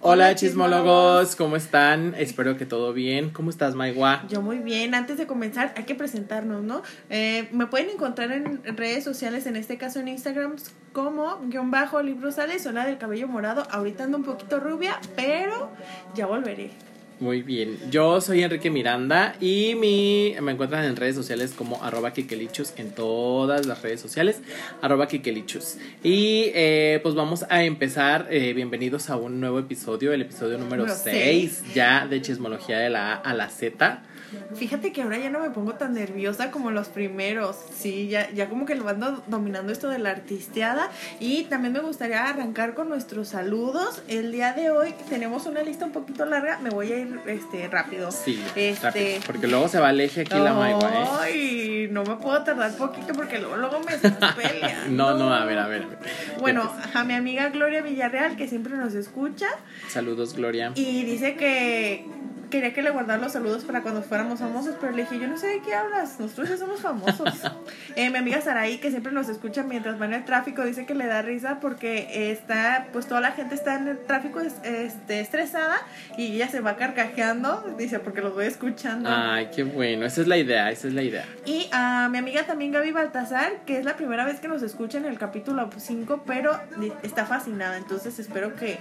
Hola chismólogos, ¿cómo están? Espero que todo bien. ¿Cómo estás, Maigua? Yo muy bien. Antes de comenzar, hay que presentarnos, ¿no? Eh, me pueden encontrar en redes sociales, en este caso en Instagram, como guion bajo libros sales, zona del cabello morado. Ahorita ando un poquito rubia, pero ya volveré. Muy bien, yo soy Enrique Miranda y mi, me encuentran en redes sociales como arroba kikelichus en todas las redes sociales, arroba kikelichus. Y eh, pues vamos a empezar, eh, bienvenidos a un nuevo episodio, el episodio número 6 ya de Chismología de la A a la Z. Fíjate que ahora ya no me pongo tan nerviosa como los primeros. Sí, ya, ya como que lo ando dominando esto de la artisteada. Y también me gustaría arrancar con nuestros saludos. El día de hoy tenemos una lista un poquito larga. Me voy a ir este rápido. Sí, este, rápido, porque luego se va al eje aquí la maigua, ¿eh? Ay, no me puedo tardar poquito porque luego, luego me pelea. no, no, a ver, a ver. Bueno, a mi amiga Gloria Villarreal, que siempre nos escucha. Saludos, Gloria. Y dice que quería que le guardara los saludos para cuando fuéramos famosos, pero le dije, yo no sé de qué hablas, nosotros ya somos famosos. eh, mi amiga Saraí, que siempre nos escucha mientras va en el tráfico, dice que le da risa porque está, pues toda la gente está en el tráfico este, estresada y ella se va carcajeando, dice, porque los voy escuchando. Ay, qué bueno, esa es la idea, esa es la idea. Y a mi amiga también Gaby Baltasar, que es la primera vez que nos escucha en el capítulo 5, pero está fascinada, entonces espero que...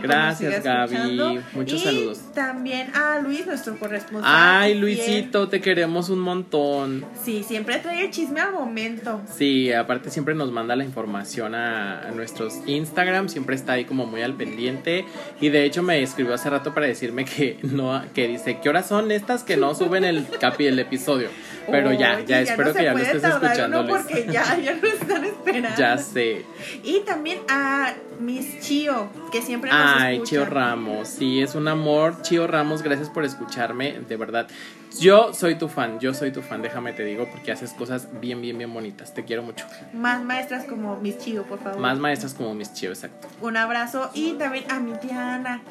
que pues, Gracias, Gaby. Muchos y saludos. También a Luis, nuestro corresponsal. Ay, Luisito, te queremos un montón. Sí, siempre trae el chisme al momento. Sí, aparte siempre nos manda la información a, nuestros Instagram, siempre está ahí como muy al pendiente. Y de hecho me escribió hace rato para decirme que no, que dice, ¿qué horas son estas que no suben el capi el episodio? Pero ya, ya, espero que ya lo estés escuchando. No, porque ya, ya lo están esperando. Ya sé. Y también a Miss Chio, que siempre nos Ay, Chio Ramos, sí, es un amor. Chio Ramos, gracias por escucharme, de verdad. Yo soy tu fan, yo soy tu fan, déjame te digo, porque haces cosas bien, bien, bien bonitas. Te quiero mucho. Más maestras como Miss Chio, por favor. Más maestras como Miss Chio, exacto. Un abrazo y también a mi Diana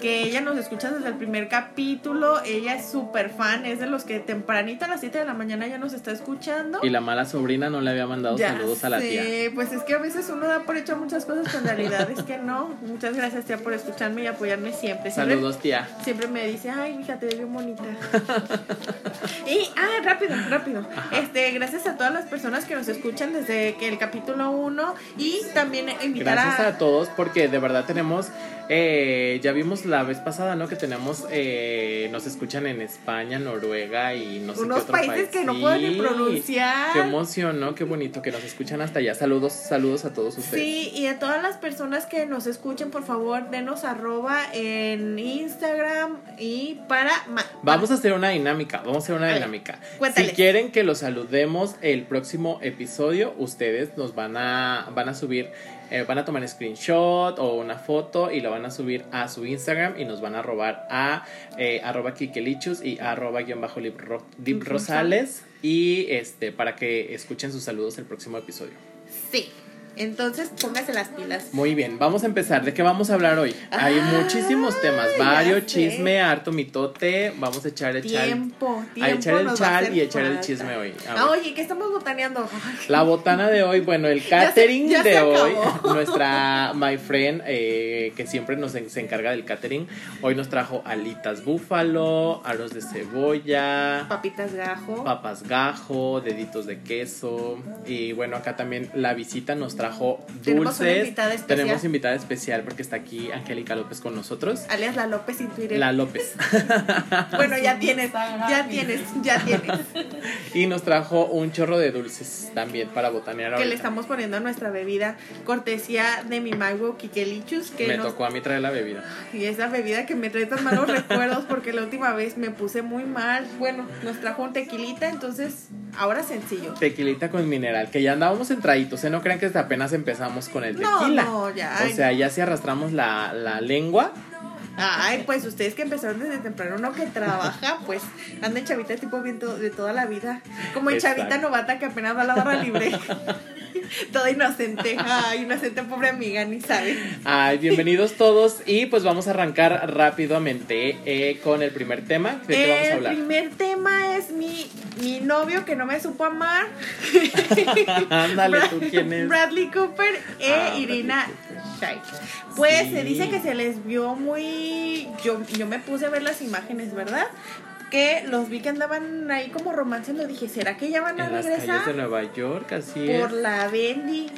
que ella nos escucha desde el primer capítulo. Ella es súper fan, es de los que tempranito a las 7 de la mañana ya nos está escuchando. Y la mala sobrina no le había mandado saludos a la tía. Pues es que a veces uno da por hecho muchas cosas, pero en realidad es que no. Muchas gracias, tía, por escucharme y apoyarme siempre. saludos, tía. Siempre me dice, ay, fíjate, te bien bonita. y, ah, rápido, rápido. Este, gracias a todas las personas que nos escuchan desde que el capítulo 1 y también invitar gracias a todos porque de verdad tenemos eh, ya vimos la vez pasada, ¿no? Que tenemos, eh, nos escuchan en España, Noruega y no sé Unos qué otro países país. que no pueden ni pronunciar. Qué emoción, ¿no? Qué bonito que nos escuchan hasta allá. Saludos, saludos a todos ustedes. Sí, y a todas las personas que nos escuchen, por favor, denos arroba en Instagram y para... Vamos a hacer una dinámica, vamos a hacer una dinámica. Si quieren que los saludemos el próximo episodio, ustedes nos van a, van a subir eh, van a tomar screenshot o una foto y lo van a subir a su Instagram y nos van a robar a eh, arroba kikelichus y arroba guion bajo rosales y este para que escuchen sus saludos el próximo episodio. Sí. Entonces, póngase las pilas. Muy bien, vamos a empezar. ¿De qué vamos a hablar hoy? Hay muchísimos temas, varios, chisme, harto mitote. Vamos a echar el tiempo, chal. a echar el chal y echar el chisme hoy. Ah, oye, ¿qué estamos botaneando? La botana de hoy, bueno, el catering de hoy. Nuestra my friend, eh, que siempre nos se encarga del catering, hoy nos trajo alitas búfalo, arroz de cebolla, papitas gajo, papas gajo, deditos de queso. Y bueno, acá también la visita nos trajo Tenemos dulces. Tenemos invitada especial porque está aquí Angélica López con nosotros. Alias la López sin Twitter. La López. bueno, ya tienes, ya tienes, ya tienes. y nos trajo un chorro de dulces también para botanear Que le estamos poniendo a nuestra bebida, cortesía de mi mago Kikelichus. Que me tocó a mí traer la bebida. Y esa bebida que me trae tan malos recuerdos porque la última vez me puse muy mal. Bueno, nos trajo un tequilita, entonces ahora sencillo. Tequilita con mineral, que ya andábamos entraditos, ¿eh? No crean que hasta apenas empezamos con el tequila. No, ya. O sea, ya si arrastramos la, la lengua. Ay, pues ustedes que empezaron desde temprano, uno que trabaja, pues anda en chavita tipo bien de toda la vida. Como en chavita novata que apenas va a la barra libre. Toda inocente. Ay, inocente pobre amiga, ni sabe. Ay, bienvenidos todos. Y pues vamos a arrancar rápidamente eh, con el primer tema. ¿De qué vamos a hablar? El primer tema es mi, mi novio que no me supo amar. Ándale, ¿tú quién es? Bradley Cooper e ah, Irina Shai. Pues se dice que se les vio muy. Yo, yo me puse a ver las imágenes, ¿verdad? que los vi que andaban ahí como romanceando. Dije, ¿será que ya van a en regresar? Las calles de Nueva York, así Por la Bendy.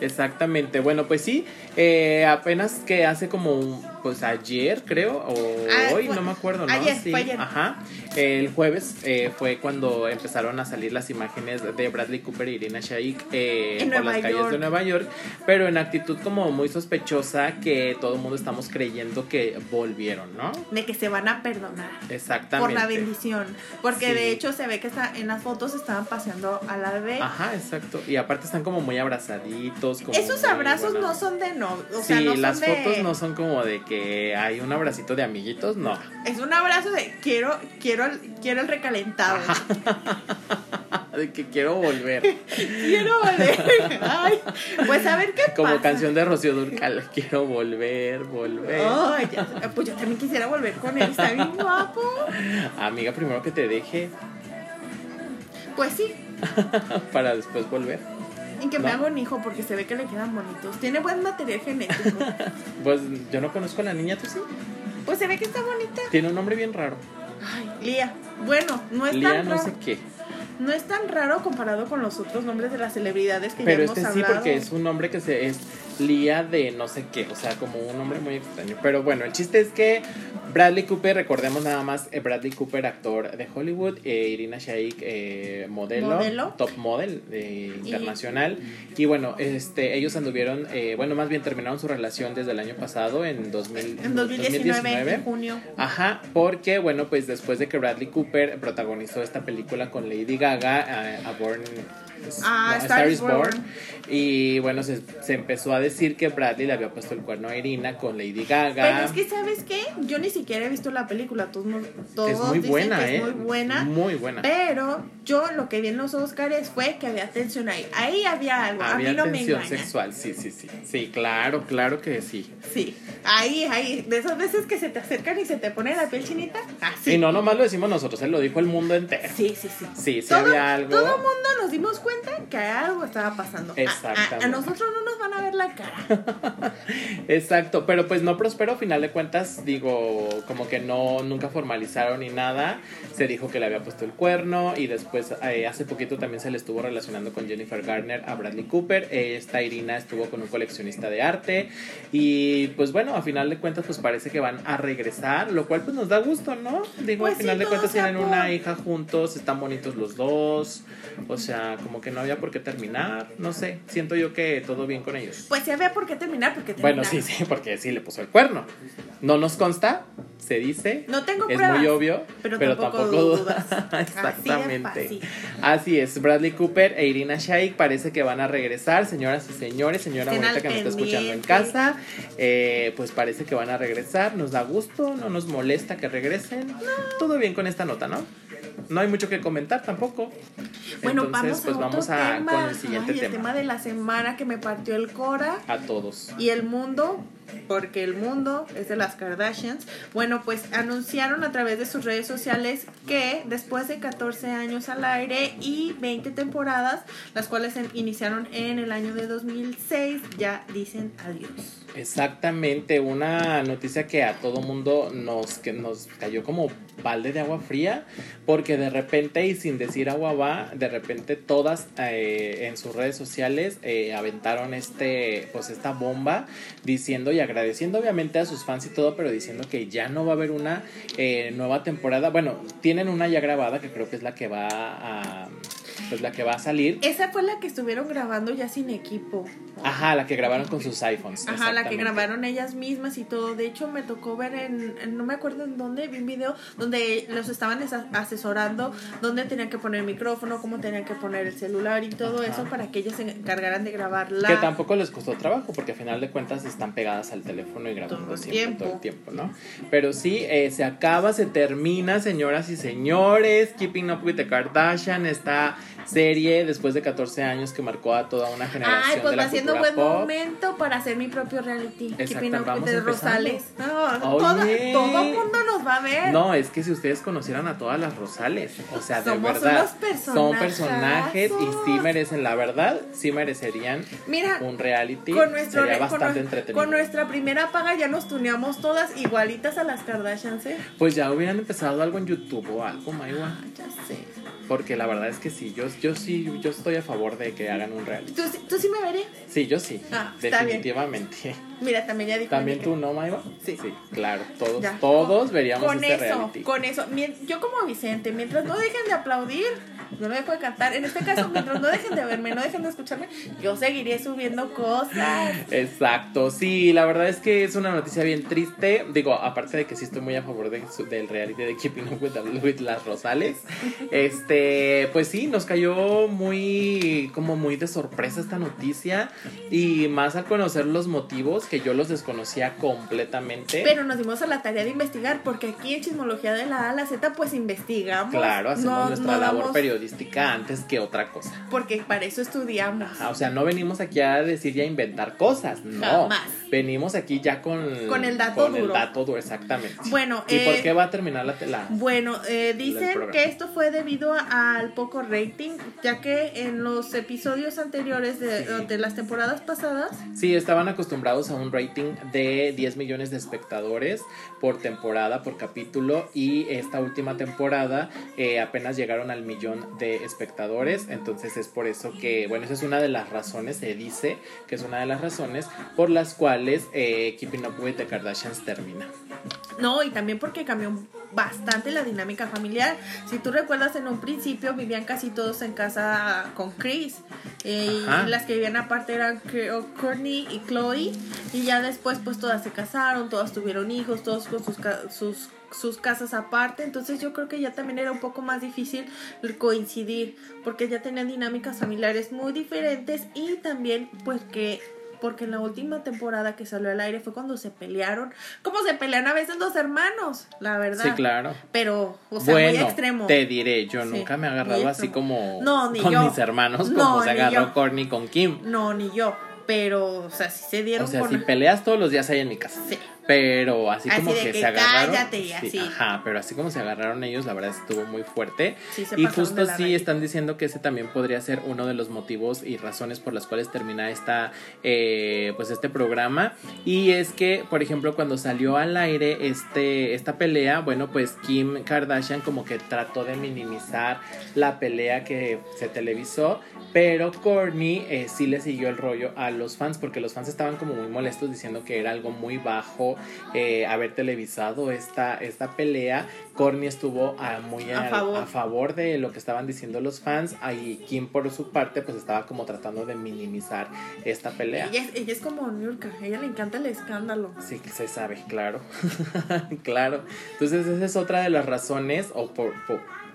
Exactamente. Bueno, pues sí, eh, apenas que hace como un, pues ayer creo, o ah, hoy, no me acuerdo, ¿no? Ayer, fue ayer. Ajá. El jueves eh, fue cuando empezaron a salir las imágenes de Bradley Cooper y Irina Shayk eh, por las calles de Nueva York, pero en actitud como muy sospechosa que todo el mundo estamos creyendo que volvieron, ¿no? De que se van a perdonar. Exactamente. Por la bendición. Porque de hecho se ve que está, en las fotos estaban paseando a la vez. Ajá, exacto. Y aparte están como muy abrazaditos. Como Esos abrazos no son de no. O sí, sea, las fotos no son como de que hay un abracito de amiguitos, no. Es un abrazo de quiero, quiero quiero, el recalentado. de que quiero volver. quiero volver. Ay, pues a ver qué Como pasa. canción de Rocío Durcal, quiero volver, volver. Ay, pues yo también quisiera volver con él, está bien guapo. Amiga, primero que te deje. Pues sí. Para después volver. Y que me haga un hijo porque se ve que le quedan bonitos. Tiene buen material genético. pues yo no conozco a la niña, ¿tú sí? Pues se ve que está bonita. Tiene un nombre bien raro. Ay, Lía. Bueno, no es Lía tan no sé qué. No es tan raro comparado con los otros nombres de las celebridades que Pero ya hemos este sí, porque es un nombre que se es Lía de no sé qué, o sea, como un nombre muy extraño. Pero bueno, el chiste es que Bradley Cooper, recordemos nada más, eh, Bradley Cooper, actor de Hollywood, eh, Irina Shayk, eh, modelo, top model internacional. Y, bueno, este, ellos anduvieron, bueno, más bien terminaron su relación desde el año pasado, en, 2000, en 2019, en junio. Ajá, porque bueno, pues después de que Bradley Cooper protagonizó esta película con Lady Gaga, a Born Ah, Star, is Born. Y bueno, se, se, empezó a decir que Bradley le había puesto el cuerno a Irina con Lady Gaga. Pero es que, ¿sabes qué? Yo ni siquiera he visto la película. Todos, todos es muy buena, ¿eh? Es muy buena. Muy buena. Pero yo lo que vi en los Oscars fue que había tensión ahí. Ahí había algo. Había a mí no tensión sexual, sí, sí, sí. Sí, claro, claro que sí. Sí. Ahí, ahí. De esas veces que se te acercan y se te pone la piel chinita. Así. Y no nomás lo decimos nosotros, él lo dijo el mundo entero. Sí, sí, sí. Sí, sí había algo. Todo el mundo nos dimos cuenta que algo estaba pasando. A, nosotros no nos van a ver la cara. Exacto, pero pues no prosperó, a final de cuentas, digo, como que no, nunca formalizaron ni nada. Se dijo que le había puesto el cuerno y después eh, hace poquito también se le estuvo relacionando con Jennifer Garner a Bradley Cooper. esta Irina estuvo con un coleccionista de arte y pues bueno, a final de cuentas pues parece que van a regresar, lo cual pues nos da gusto, ¿no? Digo, pues a final de cuentas tienen una hija juntos, están bonitos los dos, o sea, como que no había por qué terminar, no sé, siento yo que todo bien con ellos. Pues sí había por qué terminar, porque Bueno, sí, sí, porque sí le puso el cuerno. No nos consta, se dice. No tengo Es muy obvio, pero, tampoco, dudas. Exactamente. Así, es, Bradley Cooper e Irina Shayk parece que van a regresar, señoras y señores, señora bonita que nos está escuchando en casa, eh, pues parece que van a regresar, nos da gusto, no nos molesta que regresen. Todo bien con esta nota, ¿no? No hay mucho que comentar tampoco. Bueno, Entonces, vamos a pues vamos a con el siguiente tema. El tema de la semana que me partió el cora. A todos. Y el mundo, porque el mundo es de las Kardashians. Bueno, pues anunciaron a través de sus redes sociales que después de 14 años al aire y 20 temporadas, las cuales iniciaron en el año de 2006, ya dicen adiós. Exactamente, una noticia que a todo mundo nos, que nos cayó como balde de agua fría, porque de repente y sin decir agua va, de repente todas eh, en sus redes sociales eh, aventaron este, pues esta bomba diciendo y agradeciendo obviamente a sus fans y todo, pero diciendo que ya no va a haber una eh, nueva temporada. Bueno, tienen una ya grabada que creo que es la que va a pues la que va a salir. Esa fue la que estuvieron grabando ya sin equipo. Ajá, la que grabaron con sus iPhones. Ajá, la que grabaron ellas mismas y todo. De hecho, me tocó ver en, no me acuerdo en dónde, vi un video donde los estaban asesorando, dónde tenían que poner el micrófono, cómo tenían que poner el celular y todo eso para que ellas se encargaran de grabarla. Que tampoco les costó trabajo, porque al final de cuentas están pegadas al teléfono y grabando todo siempre, tiempo. todo el tiempo, ¿no? Pero sí, eh, se acaba, se termina, señoras y señores. Keeping Up with the Kardashian está serie después de 14 años que marcó a toda una generación. Ay, pues va siendo buen momento para hacer mi propio reality. Exacto, de Rosales. Todo, todo mundo nos va a ver. No, es que si ustedes conocieran a todas las Rosales, o sea, de verdad, son personajes y sí merecen, la verdad, sí merecerían un reality. Con nuestro, Sería bastante entretenido. Con nuestra primera paga ya nos tuneamos todas igualitas a las Kardashians, ¿eh? Pues ya hubieran empezado algo en YouTube o algo, Maiwa. Ah, ya sé. Porque la verdad es que sí, yo, yo sí, yo estoy a favor de que hagan un reality. ¿Tú, tú sí me veré? Sí, yo sí. Ah, definitivamente. Mira, también ya dijo. ¿También tú no, Maiva? Sí. Sí, claro, todos, todos veríamos con este eso, reality. Con eso, yo como Vicente, mientras no dejen de aplaudir, no me dejo de cantar. En este caso, mientras no dejen de verme, no dejen de escucharme, yo seguiré subiendo cosas. Exacto, sí, la verdad es que es una noticia bien triste. Digo, aparte de que sí estoy muy a favor de, del reality de Keeping Up with, las Rosales. Este, pues sí, nos cayó muy, como muy de sorpresa esta noticia. Y más al conocer los motivos que yo los desconocía completamente. Pero nos dimos a la tarea de investigar, porque aquí en Chismología de la A a la Z, pues investigamos. Claro, hacemos nuestra labor periodística antes que otra cosa. Porque para eso estudiamos. o sea, no venimos aquí a decir y a inventar cosas, no. Venimos aquí ya con, con el dato con el dato duro, exactamente. Bueno, ¿y por eh, qué va a terminar la tela? Bueno, eh, dicen que esto fue debido al poco rating, ya que en los episodios anteriores de, de las temporadas pasadas. Sí, estaban acostumbrados a un rating de 10 millones de espectadores por temporada, por capítulo, y esta última temporada eh, apenas llegaron al millón de espectadores, entonces es por eso que, bueno, esa es una de las razones, se dice que es una de las razones por las cuales eh, Keeping Up with the Kardashians termina. No, y también porque cambió bastante la dinámica familiar. Si tú recuerdas, en un principio vivían casi todos en casa con Chris. Eh, y las que vivían aparte eran Courtney y Chloe. Y ya después, pues todas se casaron, todas tuvieron hijos, todos con sus, sus sus casas aparte, entonces yo creo que ya también era un poco más difícil coincidir, porque ya tenían dinámicas familiares muy diferentes y también pues que porque en la última temporada que salió al aire fue cuando se pelearon, como se pelean a veces dos hermanos, la verdad. Sí, claro. Pero, o sea, muy extremo. Te diré, yo nunca me he agarrado así como con mis hermanos, como se agarró Courtney con Kim. No, ni yo. Pero, o sea, si se dieron. O sea, si peleas todos los días ahí en mi casa. Sí. Pero así, como que, se agarraron. Ajá, pero así como se agarraron ellos, la verdad estuvo muy fuerte. y justo sí están diciendo que ese también podría ser uno de los motivos y razones por las cuales termina esta, eh, pues este programa. Y es que, por ejemplo, cuando salió al aire este, esta pelea, bueno, pues Kim Kardashian como que trató de minimizar la pelea que se televisó, pero Kourtney eh, sí le siguió el rollo a los fans porque los fans estaban como muy molestos diciendo que era algo muy bajo eh, haber televisado esta, esta pelea. Corny estuvo muy a, favor. de lo que estaban diciendo los fans. Y Kim, por su parte, pues estaba como tratando de minimizar esta pelea. Ella, es como Nurka, a ella le encanta el escándalo. Sí, se sabe, claro. claro. Entonces, esa es otra de las razones, o por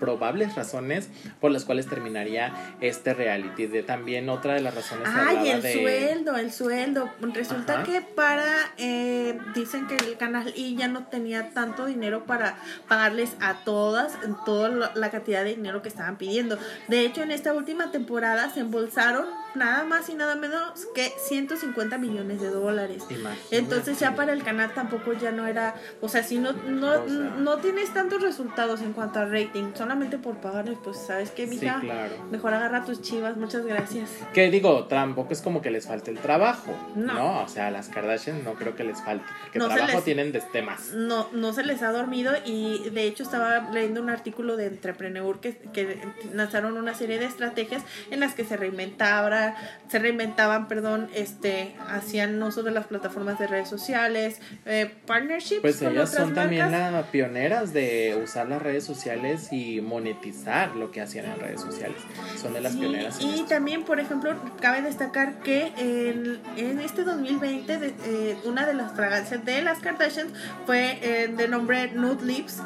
probables razones por las cuales terminaría este reality. De también otra de las razones. Ay, el sueldo, el sueldo. Resulta que para, eh, dicen que el canal y ya no tenía tanto dinero para pagarles a todas, toda la cantidad de dinero que estaban pidiendo. De hecho, en esta última temporada se embolsaron nada más y nada menos que 150 millones de dólares. Entonces ya para el canal tampoco ya no era, o sea, si no no, no tienes tantos resultados en cuanto a rating, solamente por pagarles, pues sabes que mija, mejor agarra tus chivas, muchas gracias. Que digo, tampoco es como que les falte el trabajo, no, o sea, las Kardashian no creo que les falte, porque trabajo tienen de temas. No no se les ha dormido y de hecho estaba leyendo un artículo de Entrepreneur que, que lanzaron una serie de estrategias en las que se reinventaba se reinventaban, perdón, este, hacían uso de las plataformas de redes sociales, eh, partnerships. Pues ellas son también las pioneras de usar las redes sociales y monetizar lo que hacían en redes sociales. Son de las pioneras. y también, por ejemplo, cabe destacar que en, en este 2020 eh, una de las fragancias de las Kardashians fue eh, de nombre Nude Lips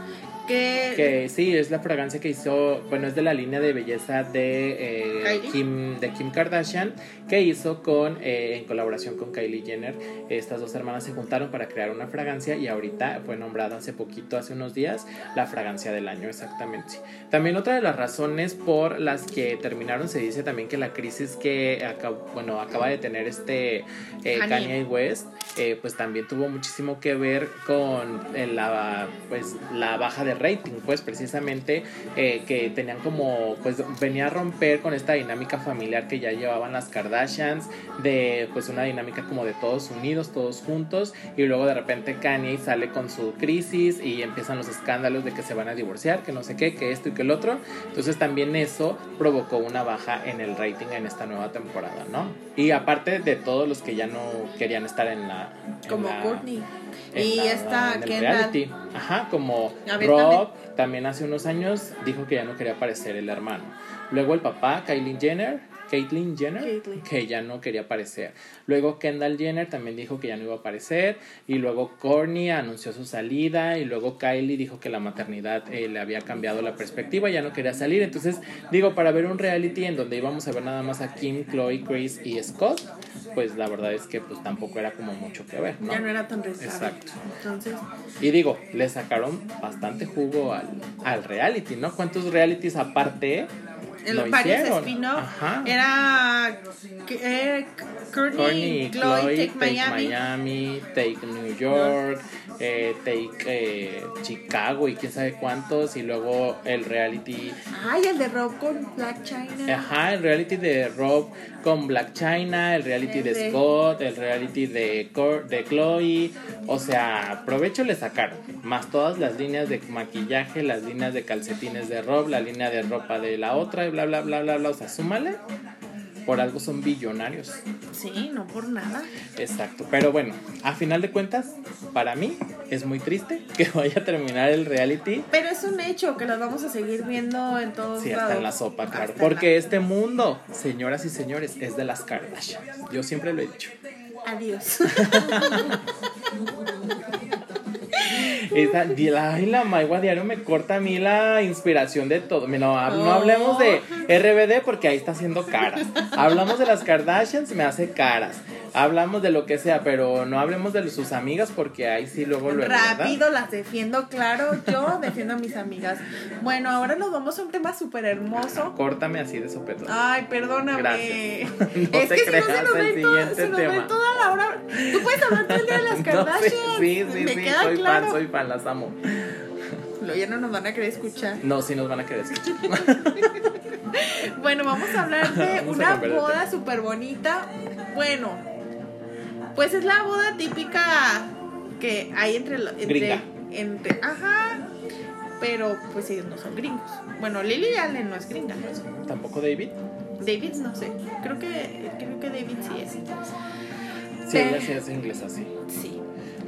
que, sí, es la fragancia que hizo, bueno, es de la línea de belleza de, eh, Kim, de Kim Kardashian que hizo con, eh, en colaboración con Kylie Jenner. Estas dos hermanas se juntaron para crear una fragancia y ahorita fue nombrada hace poquito, hace unos días, la fragancia del año exactamente. También otra de las razones por las que terminaron, se dice también que la crisis que bueno, acaba de tener este eh, Kanye West, eh, pues también tuvo muchísimo que ver con la, pues, la baja de rating, pues precisamente que tenían como, pues venía a romper con esta dinámica familiar que ya llevaban las Kardashians, de pues una dinámica como de todos unidos, todos juntos, y luego de repente Kanye sale con su crisis y empiezan los escándalos de que se van a divorciar, que no sé qué, que esto y que el otro. Entonces también eso provocó una baja en el rating en esta nueva temporada, ¿no? Y aparte de todos los que ya no querían estar en la... como Courtney. Y esta reality. Ajá, como Rob también hace unos años dijo que ya no quería aparecer el hermano. Luego el papá, Kylie Jenner, Caitlyn Jenner, que ya no quería aparecer. Luego Kendall Jenner también dijo que ya no iba a aparecer. Y luego Kourtney anunció su salida. Y luego Kylie dijo que la maternidad eh, le había cambiado la perspectiva, ya no quería salir. Entonces, digo, para ver un reality en donde íbamos a ver nada más a Kim, Chloe, Chris y Scott, pues la verdad es que pues tampoco era como mucho que ver, ¿no? Ya no era tan Exacto. Entonces... Y digo, le sacaron bastante jugo al, al reality, ¿no? ¿Cuántos realities aparte el varios spin-off era eh, Courtney, Chloe, Take, Miami. Take New York, eh, Take eh, Chicago y quién sabe cuántos y luego el reality. Ay el de Rob con Black China. Ajá el reality de Rob con Black China el reality de, Scott el reality de de Chloe. O sea provecho le sacaron. Más todas las líneas de maquillaje las líneas de calcetines de Rob la línea de ropa de la otra y bla bla bla bla bla. O sea súmale por algo son billonarios. Sí, no por nada. Exacto. Pero bueno, a final de cuentas, para mí es muy triste que vaya a terminar el reality. Pero es un hecho que lo vamos a seguir viendo en todos sí, hasta en la sopa, claro. Porque este mundo, señoras y señores, es de las Kardashians. Yo siempre lo he dicho. Adiós. Esa, la, la Maigua diario me corta a mí la inspiración de todo. No, no hablemos de RBD porque ahí está haciendo caras. Hablamos de las Kardashians, me hace caras hablamos de lo que sea, pero no hablemos de sus amigas porque ahí sí luego lo Rápido las defiendo, claro, yo defiendo a mis amigas. Bueno, ahora nos vamos a un tema súper hermoso. Córtame así de sopetón. Ay, perdóname. Gracias. No es que creas si no se nos el siguiente todo, tema. toda la hora. Tú puedes hablar todo el día de las Kardashians. sí, sí, sí, soy fan, soy fan, las amo. Lo ya no nos van a querer escuchar. No, sí nos van a querer escuchar. bueno, vamos a hablar de una boda súper bonita. Bueno, pues es la boda típica que hay entre... entre, entre ajá, pero pues ellos no son gringos. Bueno, Lily Allen no es gringa. ¿Tampoco David? David no sé. Creo que, creo que David sí es. Sí, ella sí es inglesa, sí. Sí.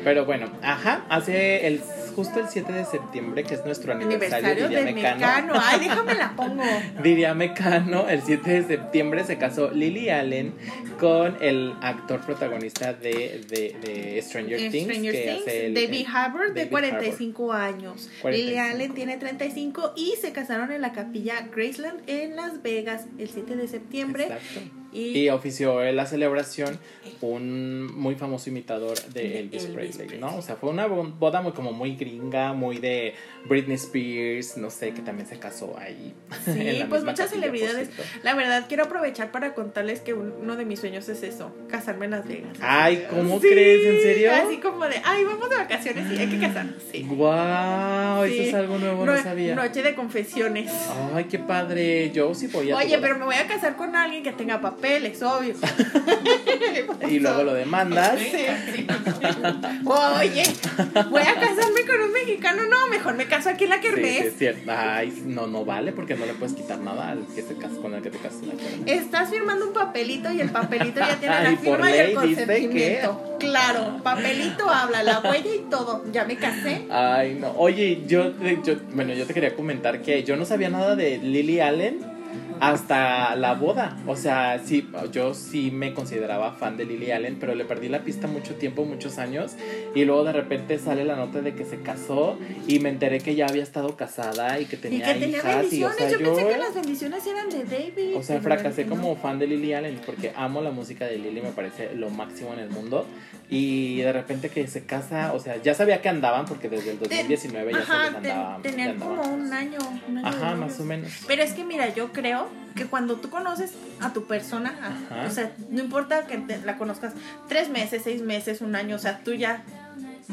Pero bueno, ajá, hace el justo el 7 de septiembre, que es nuestro aniversario, aniversario de Mecano. Ay, déjame la pongo. Diría Mecano, el 7 de septiembre se casó Lily Allen con el actor protagonista de, de, Stranger Things, que Hace David Harbour, de 45 años. Lily Allen tiene 35 y se casaron en la capilla Graceland en Las Vegas el 7 de septiembre. Exacto. Y, ofició en la celebración un muy famoso imitador de Elvis, Presley, ¿no? O sea, fue una boda muy como muy gringa, muy de Britney Spears, no sé, que también se casó ahí. Sí, pues muchas celebridades. La verdad, quiero aprovechar para contarles que uno de mis sueños es eso, casarme en Las Vegas. Ay, ¿cómo crees? ¿En serio? Así como de, ay, vamos de vacaciones y hay que casarnos. Sí. Wow, eso es algo nuevo, no, sabía. Noche de confesiones. Ay, qué padre. Yo sí voy a. Oye, pero me voy a casar con alguien que tenga papeles, obvio. y luego lo demandas. Oye, voy a casarme con un mexicano. No, mejor me caso aquí en la Kermés. Sí, es cierto. Ay, no, no vale porque no le puedes quitar nada al que se casa con el que te casas Estás firmando un papelito y el papelito ya tiene la firma y el consentimiento. Claro, papelito habla, la huella y todo. Ya me casé. Ay, no. Oye, yo, yo, bueno, yo te quería comentar que yo no sabía nada de Lily Allen hasta la boda. O sea, sí, yo sí me consideraba fan de Lily Allen, pero le perdí la pista mucho tiempo, muchos años. Y luego de repente sale la nota de que se casó y me enteré que ya había estado casada y que tenía, y que tenía bendiciones. yo, pensé que las bendiciones eran de David. O sea, fracasé como fan de Lily Allen porque amo la música de Lily, me parece lo máximo en el mundo. Y de repente que se casa, o sea, ya sabía que andaban porque desde el 2019 ya se les andaba. tenían como un año, Ajá, más o menos. Pero es que mira, yo creo que cuando tú conoces a tu persona, o sea, no importa que la conozcas tres meses, seis meses, un año, o sea, tú ya,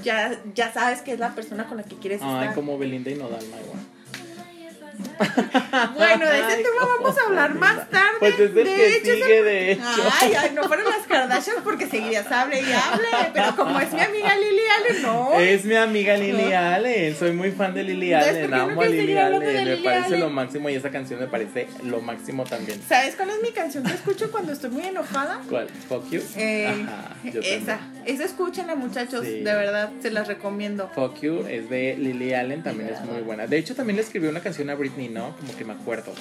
ya, ya sabes que es la persona con la que quieres estar. Ay, como Belinda y Nodal, igual. Bueno, de ese tema vamos a hablar más tarde. Pues es el que sigue, de hecho. Ay, ay, no fueron las Kardashian porque seguirías hable y hable. Pero como es mi amiga Lily Allen, no. Es mi amiga Lily Allen. Soy muy fan de Lily Allen. Amo a Lily Allen. Me parece lo máximo y esa canción me parece lo máximo también. ¿Sabes cuál es mi canción que escucho cuando estoy muy enojada? ¿Cuál? ¿Fuck You? Eh, esa. Esa escúchenla, muchachos. De verdad, se las recomiendo. Fuck You es de Lily Allen. También es muy buena. De hecho, también le escribió una canción a Britney, ¿no? Como que me acuerdo.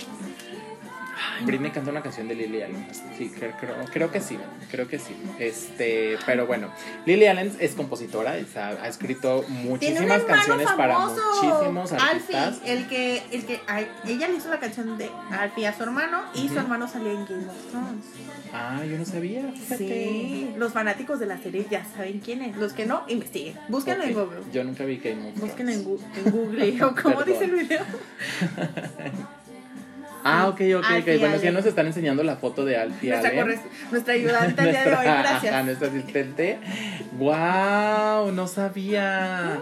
Britney canta una canción de Lily Allen. Sí, creo, creo, que sí. Creo que sí. Este, pero bueno, Lily Allen es compositora, ha, escrito muchísimas canciones para muchísimos artistas. Alfie, el que, el que ella le hizo la canción de Alfie a su hermano y su hermano salió en Game of Thrones. Ah, yo no sabía. Sí, los fanáticos de la serie ya saben quién es. Los que no, investiguen. Búsquenlo en Google. Yo nunca vi Game of Thrones. Búsquenlo en, Google. o como dice el video. Ah, ok, ok, ok. Bueno, ya nos están enseñando la foto de Alfie nuestra, nuestra ayudante día de hoy, gracias. Nuestra asistente. ¡Wow! No sabía.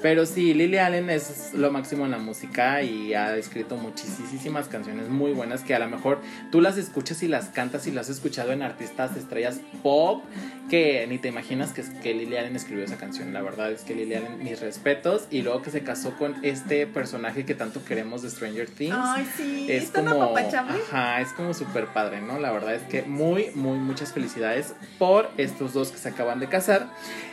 Pero sí, Lily Allen es lo máximo en la música y ha escrito muchísimas canciones muy buenas que a lo mejor tú las escuchas y las cantas y las has escuchado en artistas estrellas pop que ni te imaginas que, que Lily Allen escribió esa canción. La verdad es que Lily Allen, mis respetos. Y luego que se casó con este personaje que tanto queremos de Stranger Things. Ay, sí, es como, ajá, es como súper padre, ¿no? La verdad es que muy, muy, muchas felicidades por estos dos que se acaban de casar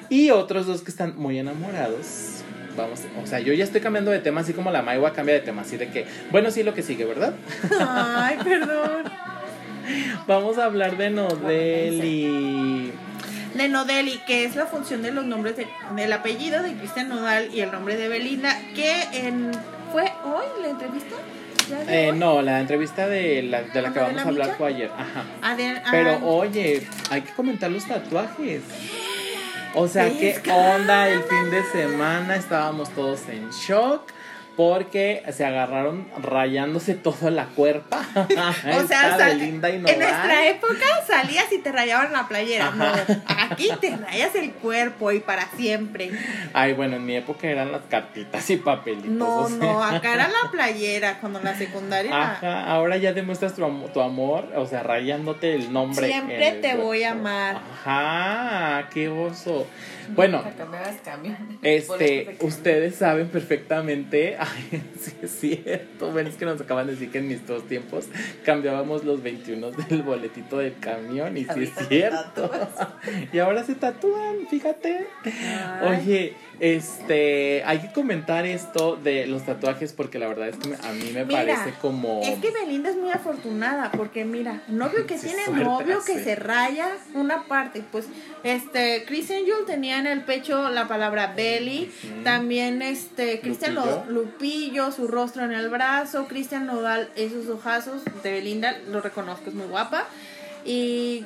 y otros dos que están muy enamorados vamos, o sea, yo ya estoy cambiando de tema, así como la Maiwa cambia de tema, así de que, bueno, sí, lo que sigue, ¿verdad? Ay, perdón. vamos a hablar de Nodeli. De Nodeli, que es la función de los nombres del apellido de Cristian Nodal y el nombre de Belinda, que en, fue hoy la entrevista. Eh, no, la entrevista de la, de la que vamos a hablar fue ayer. Ajá. Ah, Pero ah. oye, hay que comentar los tatuajes. O sea, ¿qué onda el fin de semana? Estábamos todos en shock porque se agarraron rayándose toda la cuerpa. o sea, en nuestra época salías y te rayaban la playera. No, aquí te rayas el cuerpo y para siempre. Ay, bueno, en mi época eran las cartitas y papelitos. No, no, acá era la playera cuando la secundaria. Ajá, ahora ya demuestras tu, tu amor, o sea, rayándote el nombre. Siempre te voy a amar. Ajá, qué oso. Bueno, este, ustedes saben perfectamente, ay, sí es cierto, bueno, es que nos acaban de decir que en mis dos tiempos cambiábamos los 21 del boletito del camión y sí es cierto. y ahora se tatúan, fíjate. Oye, este, hay que comentar esto de los tatuajes porque la verdad es que a mí me parece como... Es que Belinda es muy afortunada porque mira, novio que tiene novio que se raya una parte, pues este, Christian Yule tenía en el pecho la palabra belly, también este, Cristian Lupillo. Su rostro en el brazo, Cristian Nodal, esos ojazos de Belinda, lo reconozco, es muy guapa. Y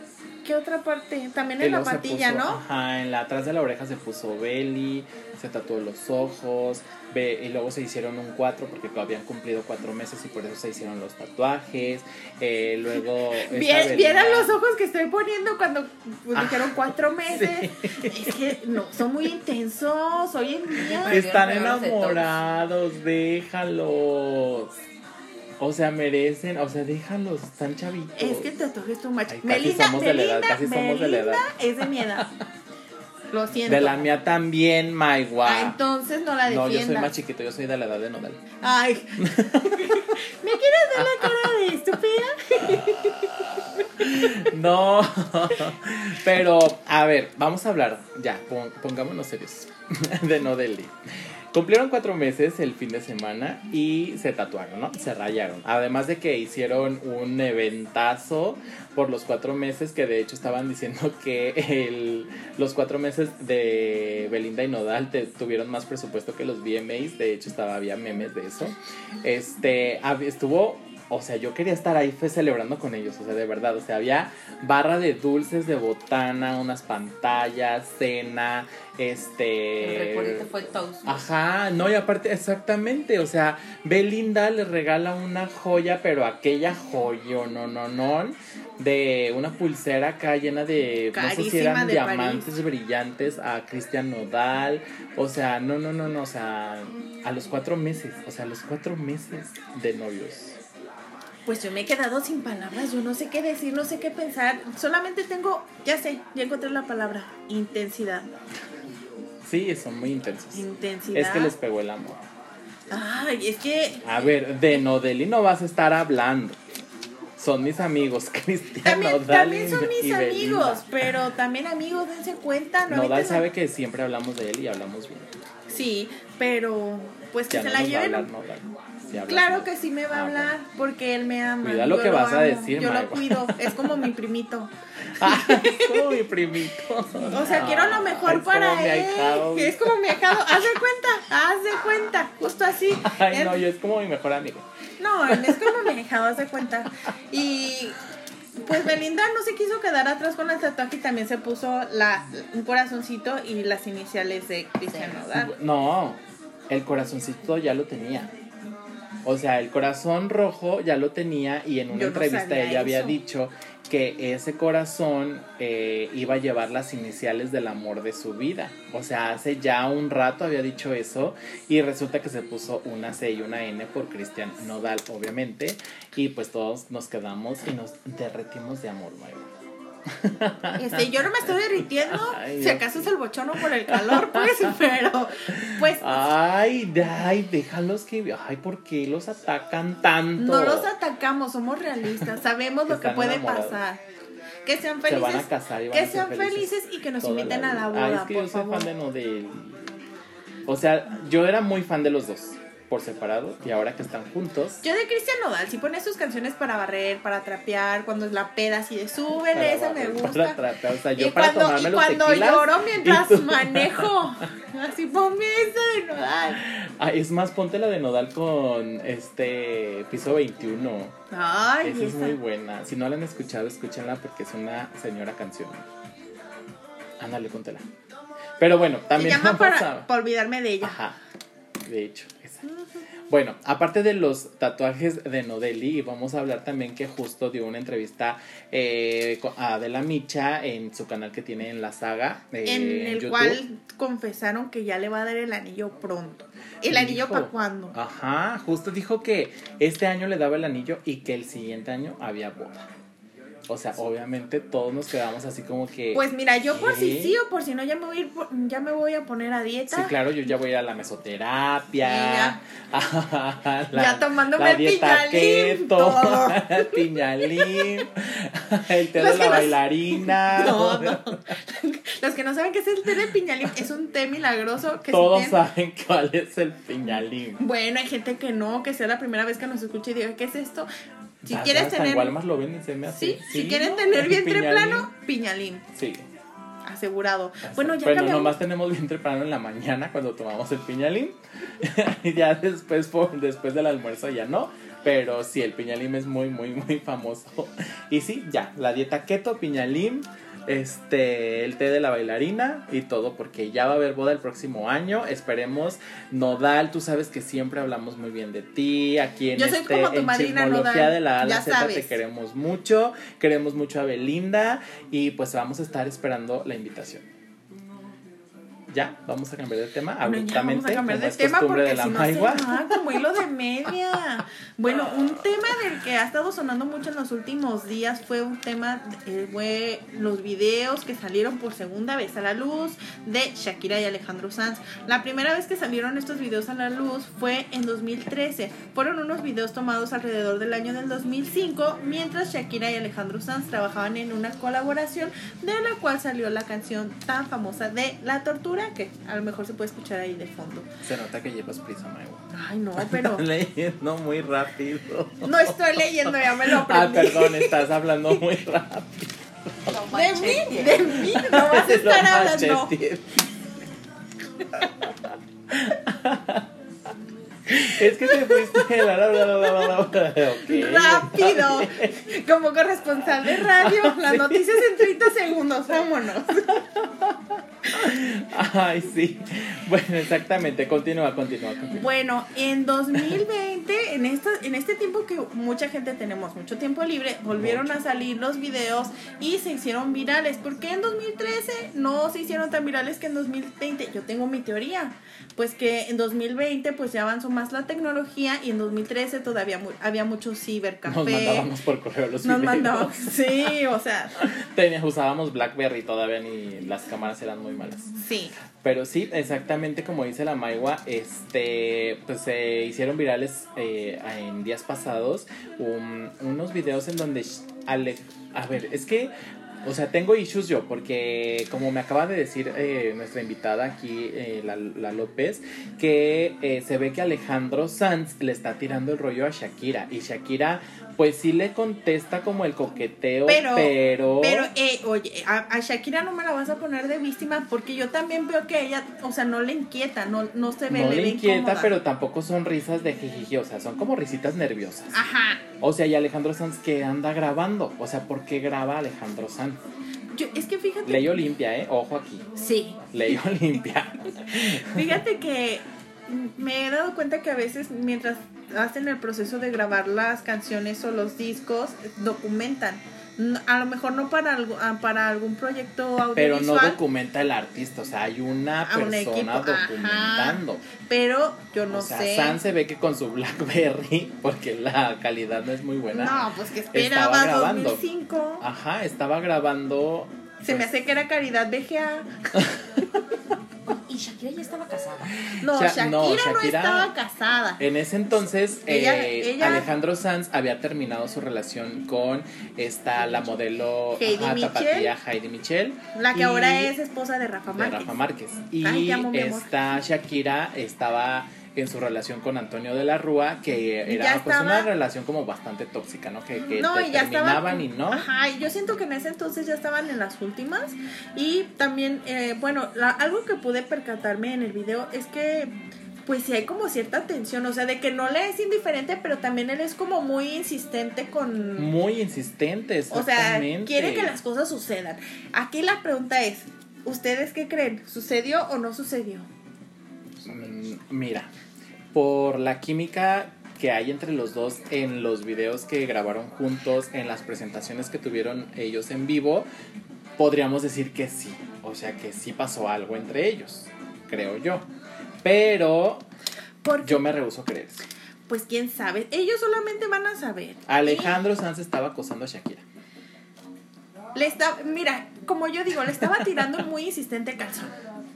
¿Qué otra parte? También en la patilla, ¿no? Ajá, en la atrás de la oreja se puso Belly, se tatuó los ojos, ve, y luego se hicieron un cuatro porque habían cumplido cuatro meses y por eso se hicieron los tatuajes. Eh, luego. Vieran los ojos que estoy poniendo cuando pues, dijeron cuatro meses. Es que no, son muy intensos hoy en día. Están enamorados, déjalos. O sea, merecen, o sea, déjalos, están chavitos. Es que te toques tu macho. Melinda, somos de la edad, casi somos de la edad. es de mi edad. Lo siento. De la mía también, my wow. Ah, entonces no la defiendas. No, yo soy más chiquito, yo soy de la edad de Nodal. Ay. ¿Me quieres dar la cara de estúpida? no. Pero, a ver, vamos a hablar, ya, pongámonos serios, de Nodeli. Cumplieron cuatro meses el fin de semana y se tatuaron, ¿no? Se rayaron. Además de que hicieron un eventazo por los cuatro meses, que de hecho estaban diciendo que los cuatro meses de Belinda y Nodal tuvieron más presupuesto que los VMAs. De hecho, estaba, había memes de eso. Este, estuvo o sea, yo quería estar ahí fue celebrando con ellos, o sea, de verdad, o sea, había barra de dulces de botana, unas pantallas, cena, este... El fue toast. Ajá, no, y aparte, exactamente, o sea, Belinda le regala una joya, pero aquella joya, no, no, no, de una pulsera acá llena de, no sé si eran diamantes brillantes a Cristian Nodal, o sea, no, no, no, no, o sea, a los cuatro meses, o sea, a los cuatro meses de novios. Pues yo me he quedado sin palabras, yo no sé qué decir, no sé qué pensar. Solamente tengo, ya sé, ya encontré la palabra, intensidad. Sí, son muy intensos. Intensidad. Es que les pegó el amor. Ay, es que... A ver, de Nodeli no vas a estar hablando. Son mis amigos, Cristian Nodal También son mis amigos, pero también amigos, dense cuenta. No Nodal sabe que siempre hablamos de él y hablamos bien. Sí, pero pues que se la lleven. Claro que sí me va a ah, hablar porque él me ama. Cuida lo que vas a decir, Yo lo cuido, es como mi primito. Ah, es como mi primito. O sea, quiero lo mejor para él. Es como mi ahijado. Haz de cuenta, haz de cuenta, justo así. Ay, no, yo es como mi mejor amigo. No, es como mi haz de cuenta. Y pues Belinda no se quiso quedar atrás con el tatuaje y también se puso la, un corazoncito y las iniciales de Cristian Nodal. No, el corazoncito ya lo tenía. O sea, el corazón rojo ya lo tenía y en una entrevista ella había dicho que ese corazón eh, iba a llevar las iniciales del amor de su vida. O sea, hace ya un rato había dicho eso y resulta que se puso una C y una N por Cristian Nodal, obviamente. Y pues todos nos quedamos y nos derretimos de amor, Mario. Este, yo no me estoy derritiendo, si acaso es el bochono por el calor, pues, pero pues Ay, ay, déjalos que ay, ¿por qué los atacan tanto? No los atacamos, somos realistas, sabemos lo que puede pasar. Que sean felices. Se van a casar y que sean felices. y que nos inviten a la boda, que yo soy fan de Nodel. O sea, yo era muy fan de los dos por separado y ahora que están juntos. Yo de Cristian Nodal, si pones sus canciones para barrer, para trapear, cuando es la peda así de súbele, esa me gusta. Para trapear, o sea, yo y para cuando, tomarme y cuando lloro mientras manejo, así ponme esa de Nodal. Ah, es más, ponte la de Nodal con este piso 21. Ay, esa, esa es muy buena. Si no la han escuchado, escúchenla porque es una señora canción. Ándale, póntela. Pero bueno, también Se llama para, para olvidarme de ella. Ajá. De hecho. Bueno, aparte de los tatuajes de Nodeli, vamos a hablar también que justo dio una entrevista eh, a Adela Micha en su canal que tiene en la saga. Eh, en el cual confesaron que ya le va a dar el anillo pronto. ¿El anillo para cuándo? Ajá, justo dijo que este año le daba el anillo y que el siguiente año había boda. O sea, obviamente todos nos quedamos así como que. Pues mira, yo por si sí o por si no, ya me voy a ir, ya me voy a poner a dieta. Sí, claro, yo ya voy a ir a la mesoterapia. Ya, ya tomándome el piñalín. el piñalín. El té de la bailarina. No, no. Los que no saben qué es el té de piñalín, es un té milagroso que Todos saben cuál es el piñalín. Bueno, hay gente que no, que sea la primera vez que nos escuche y diga, ¿qué es esto? Si quieres tener. lo ven se me hace. ¿Sí? si quieren tener vientre plano, piñalín. Sí. Asegurado. Bueno, ya Bueno, nomás tenemos vientre plano en la mañana cuando tomamos el piñalín. y ya después, por, después del almuerzo ya no. Pero sí, el piñalín es muy, muy, muy famoso. Y sí, ya, la dieta keto, piñalín este, el té de la bailarina y todo, porque ya va a haber boda el próximo año. Esperemos. Nodal, tú sabes que siempre hablamos muy bien de ti. Aquí en, este, en Chismología de la Ala Z te queremos mucho. Queremos mucho a Belinda y pues vamos a estar esperando la invitación ya, vamos a cambiar de tema abruptamente. vamos a cambiar de tema porque de la si no se como hilo de media. Bueno, un tema del que ha estado sonando mucho en los últimos días fue un tema, eh, fue los videos que salieron por segunda vez a la luz de Shakira y Alejandro Sanz. La primera vez que salieron estos videos a la luz fue en 2013. Fueron unos videos tomados alrededor del año del 2005, mientras Shakira y Alejandro Sanz trabajaban en una colaboración de la cual salió la canción tan famosa de La Tortura lectura que a lo mejor se puede escuchar ahí de fondo. Se nota que llevas prisa, Mayo. Ay, no, pero. Estás leyendo muy rápido. No estoy leyendo, ya me lo Ah, aprendí. perdón, estás hablando muy rápido. De mí, de mí, no vas a estar hablando. Es que te fuiste. la, la, la, la, la, la, la. Ok. Rápido, como corresponsal de radio, las Sí. noticias en 30 segundos, vámonos. Ay, sí. Bueno, exactamente. Continúa, continúa, continúa. Bueno, en 2020, en, esta, en este tiempo que mucha gente tenemos mucho tiempo libre, volvieron Mucho. a salir los videos y se hicieron virales. ¿Por qué en 2013 no se hicieron tan virales que en 2020? Yo tengo mi teoría. Pues que en 2020 pues ya avanzó más la tecnología y en 2013 todavía mu- había mucho cibercafé. Nos mandábamos por correo los Nos videos. mandábamos, sí, o sea, Tenía- usábamos Blackberry todavía ni las cámaras eran muy malas. sí. Pero sí, exactamente como dice la Maigua, este, pues se hicieron virales eh, en días pasados un- unos videos en donde Ale, a ver, es que, o sea, tengo issues yo porque como me acaba de decir eh, nuestra invitada aquí, eh, la, la López, que eh, se ve que Alejandro Sanz le está tirando el rollo a Shakira y Shakira, pues sí le contesta como el coqueteo, Pero- pero, Pero, eh, oye, a, a Shakira no me la vas a poner de víctima porque yo también veo que ella, o sea, no le inquieta, no, no se ve, no le inquieta, incómoda. pero tampoco son risas de jijiji, o sea, son como risitas nerviosas. Ajá. O sea, y Alejandro Sanz que anda grabando, o sea, ¿por qué graba Alejandro Sanz? Yo, es que fíjate. Ley Olimpia, ¿eh? Ojo aquí. Sí. Ley Olimpia. Fíjate que me he dado cuenta que a veces mientras hacen el proceso de grabar las canciones o los discos, documentan. A lo mejor no para, algo, ah, para algún proyecto Pero audiovisual. no documenta el artista, o sea, hay una equipo, persona ajá. documentando. pero yo no o sea, sé. Sanz se ve que con su Blackberry, porque la calidad no es muy buena. no, pues que Estaba esperaba grabando. 2005. Ajá, estaba grabando. Se me pues, hace que era Caridad BGA. Y Shakira ya estaba casada. No, Sha- Shakira, no, estaba casada. En ese entonces, Ella- eh, ella- Alejandro Sanz había terminado su relación con esta, la modelo Heidi ajá, Mitchell. tapatía Heidi Michel. La que y- ahora es esposa de Rafa de Márquez. Rafa Márquez. Y Ay, amo, esta Shakira estaba en su relación con Antonio de la Rúa, que era Ya pues estaba- una relación como bastante tóxica, ¿no? Que, que No, te y ya estaban. terminaban y no. Ajá, y yo siento que en ese entonces ya estaban en las últimas. Y también, eh, bueno, la- algo que pude percatarme en el video es que. Pues sí hay como cierta tensión, o sea, de que no le es indiferente, pero también él es como muy insistente con... Muy insistente, O sea, quiere que las cosas sucedan. Aquí la pregunta es, ¿ustedes qué creen? ¿Sucedió o no sucedió? Mira, por la química que hay entre los dos en los videos que grabaron juntos, en las presentaciones que tuvieron ellos en vivo, podríamos decir que sí. O sea, que sí pasó algo entre ellos, creo yo. Pero Porque, yo me rehuso a creer pues quién sabe, ellos solamente van a saber. Alejandro Sanz estaba acosando a Shakira. Le está, mira, como yo digo, le estaba tirando muy insistente calzón.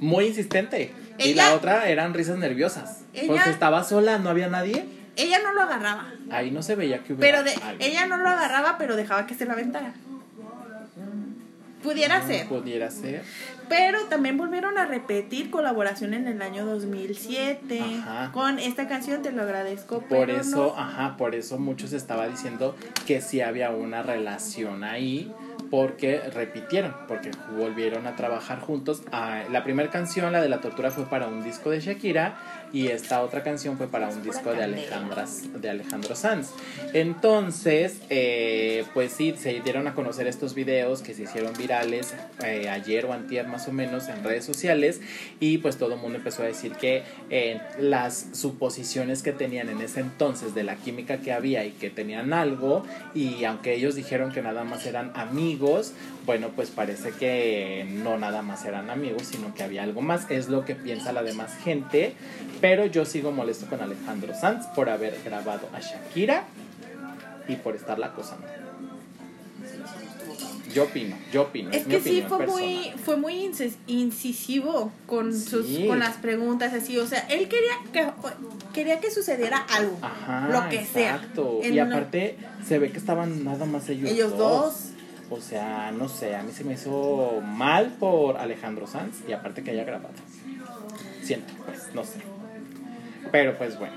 Muy insistente. y la otra eran risas nerviosas. Ella- Porque estaba sola, no había nadie. Ella no lo agarraba, Ahí no se veía que hubiera pero de, algo. ella no lo agarraba, pero dejaba que se la aventara. Pudiera ser. Pudiera ser. Pero también volvieron a repetir colaboración en el año 2007 Ajá. con esta canción, te lo agradezco. Por eso, no. ajá, por eso muchos estaba diciendo que sí había una relación ahí, porque repitieron, porque volvieron a trabajar juntos. Ah, la primera canción, la de la tortura, fue para un disco de Shakira y esta otra canción fue para un disco de. Alejandra, de Alejandro Sanz. Entonces, eh, pues sí, se dieron a conocer estos videos que se hicieron virales eh, ayer o antier más o menos en redes sociales y pues todo el mundo empezó a decir que eh, las suposiciones que tenían en ese entonces de la química que había y que tenían algo y aunque ellos dijeron que nada más eran amigos, bueno pues parece que no nada más eran amigos sino que había algo más, es lo que piensa la demás gente, pero yo sigo molesto con Alejandro Sanz por haber grabado a Shakira y por estarla acosando. Yo opino, yo opino. Es que sí fue personal. muy, fue muy incis- incisivo con sus, con las preguntas así, o sea, él quería que quería que sucediera algo, Ajá, lo que sea. exacto. Y aparte se ve que estaban nada más ellos, ellos dos. O sea, no sé, a mí se me hizo mal por Alejandro Sanz y aparte que haya grabado. Siento, pues, no sé. Pero pues bueno,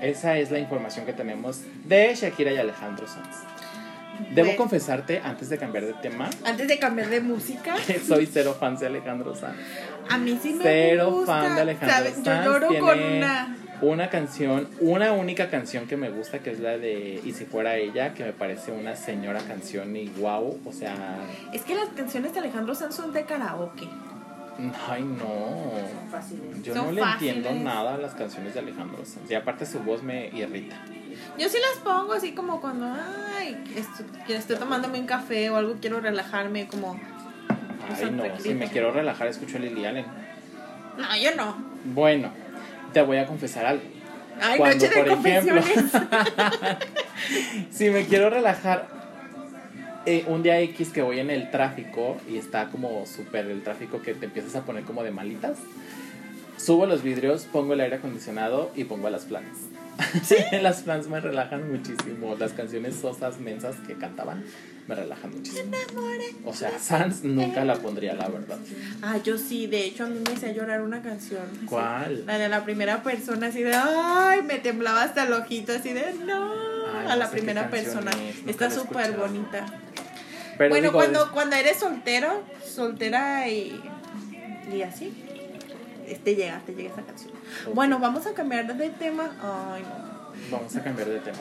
esa es la información que tenemos de Shakira y Alejandro Sanz. Debo confesarte, antes de cambiar de tema. Antes de cambiar de música. Que soy cero fan de Alejandro Sanz. A mí sí me cero gusta. fan de Alejandro ¿Sabes? Yo lloro con una. Una canción, una única canción que me gusta, que es la de Y si fuera ella, que me parece una señora canción y wow, o sea. Es que las canciones de Alejandro Sanz son de karaoke. Ay, no. Yo no le entiendo nada a las canciones de Alejandro Sanz. Y aparte su voz me irrita. Yo sí las pongo así como cuando, ay, estoy, estoy tomándome un café o algo, quiero relajarme, como... Ay, no, si me quiero relajar, escucho a Lily Allen. No, yo no. Bueno, te voy a confesar algo. Ay, Cuando, noche de por ejemplo, si me quiero relajar, eh, un día X que voy en el tráfico y está como súper el tráfico que te empiezas a poner como de malitas, subo los vidrios, pongo el aire acondicionado y pongo a las flans. Sí, las flans me relajan muchísimo. Las canciones sosas, mensas que cantaban me relajan muchísimo. O sea, Sans nunca la pondría, la verdad. Ah, yo sí. De hecho, a mí me hacía llorar una canción. ¿Cuál? La de la primera persona, así de, ay, me temblaba hasta el ojito, así de, no. a la primera persona. Está súper bonita. bueno, cuando, cuando eres soltero, soltera y, y así, te llega, te llega esa canción. Bueno, vamos a cambiar de tema. Ay, no. Vamos a cambiar de tema.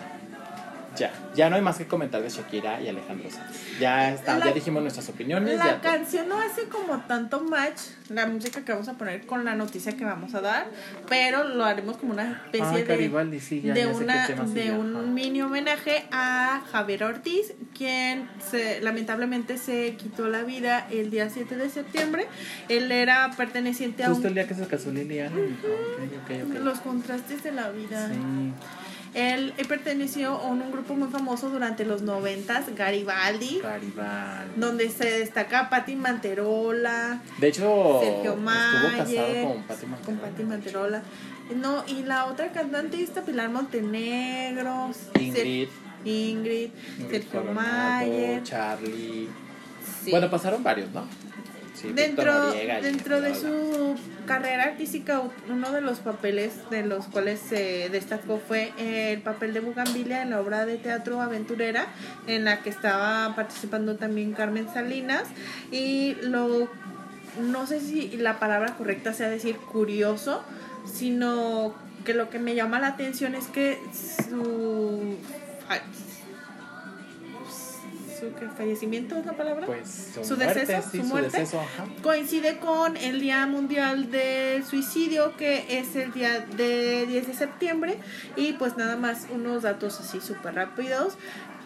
Ya, ya no hay más que comentar de Shakira y Alejandro Sanz. Ya está, ya dijimos nuestras opiniones. La canción no hace como tanto match la música que vamos a poner con la noticia que vamos a dar, pero lo haremos como una especie de, de, una, de un mini homenaje a Javier Ortiz, quien se, lamentablemente se quitó la vida el día 7 de septiembre. Él era perteneciente a... Justo el día que se casó Liliana. Los contrastes de la vida. Sí. Él, perteneció a un, grupo muy famoso durante los noventas, Garibaldi. Garibaldi. Donde se destaca Patti Manterola. De hecho, Sergio Mayer, estuvo casado con Patti Manterola. Con Patti Manterola. No, y la otra cantante está Pilar Montenegro. Ingrid. Ingrid, Sergio Mayer. Charlie. Bueno, pasaron varios, ¿no? dentro dentro de su carrera artística, uno de los papeles de los cuales se destacó fue el papel de Bugambilia en la obra de teatro Aventurera, en la que estaba participando también Carmen Salinas. Y lo, no sé si la palabra correcta sea decir curioso, sino que lo que me llama la atención es que su su fallecimiento es la palabra. Pues su, deceso su muerte. coincide con el día mundial del suicidio que es el día de 10 de septiembre. Y pues nada más unos datos así súper rápidos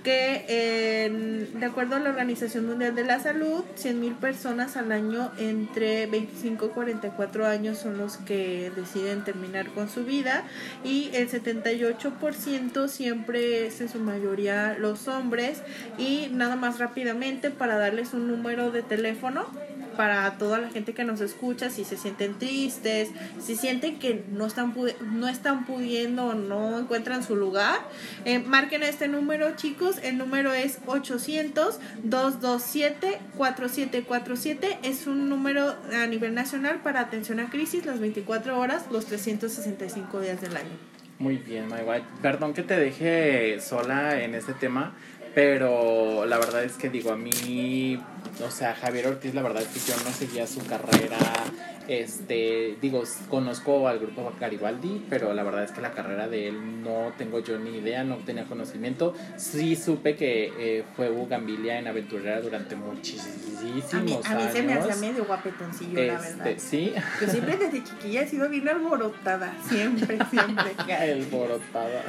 que de acuerdo a la Organización Mundial de la Salud, 100.000 personas al año entre 25 y 44 años son los que deciden terminar con su vida y el 78% siempre es en su mayoría los hombres. Y nada más rápidamente para darles un número de teléfono para toda la gente que nos escucha, si se sienten tristes, si sienten que no están, no están pudiendo no encuentran su lugar, eh, marquen este número chicos, el número es 800-227-4747, es un número a nivel nacional para atención a crisis las 24 horas, los 365 días del año. Muy bien, My White. Perdón que te deje sola en este tema, pero la verdad es que digo, a mí o sea, Javier Ortiz, la verdad es que yo no seguía su carrera. Este, digo, conozco al grupo Garibaldi, pero la verdad es que la carrera de él no tengo yo ni idea, no tenía conocimiento. Sí supe que eh, fue Bugambilia en Aventurera durante muchísimos años. A mí se me hacía medio guapetoncillo, la este, verdad. Sí. Yo siempre desde chiquilla he sido bien alborotada, siempre, siempre. alborotada.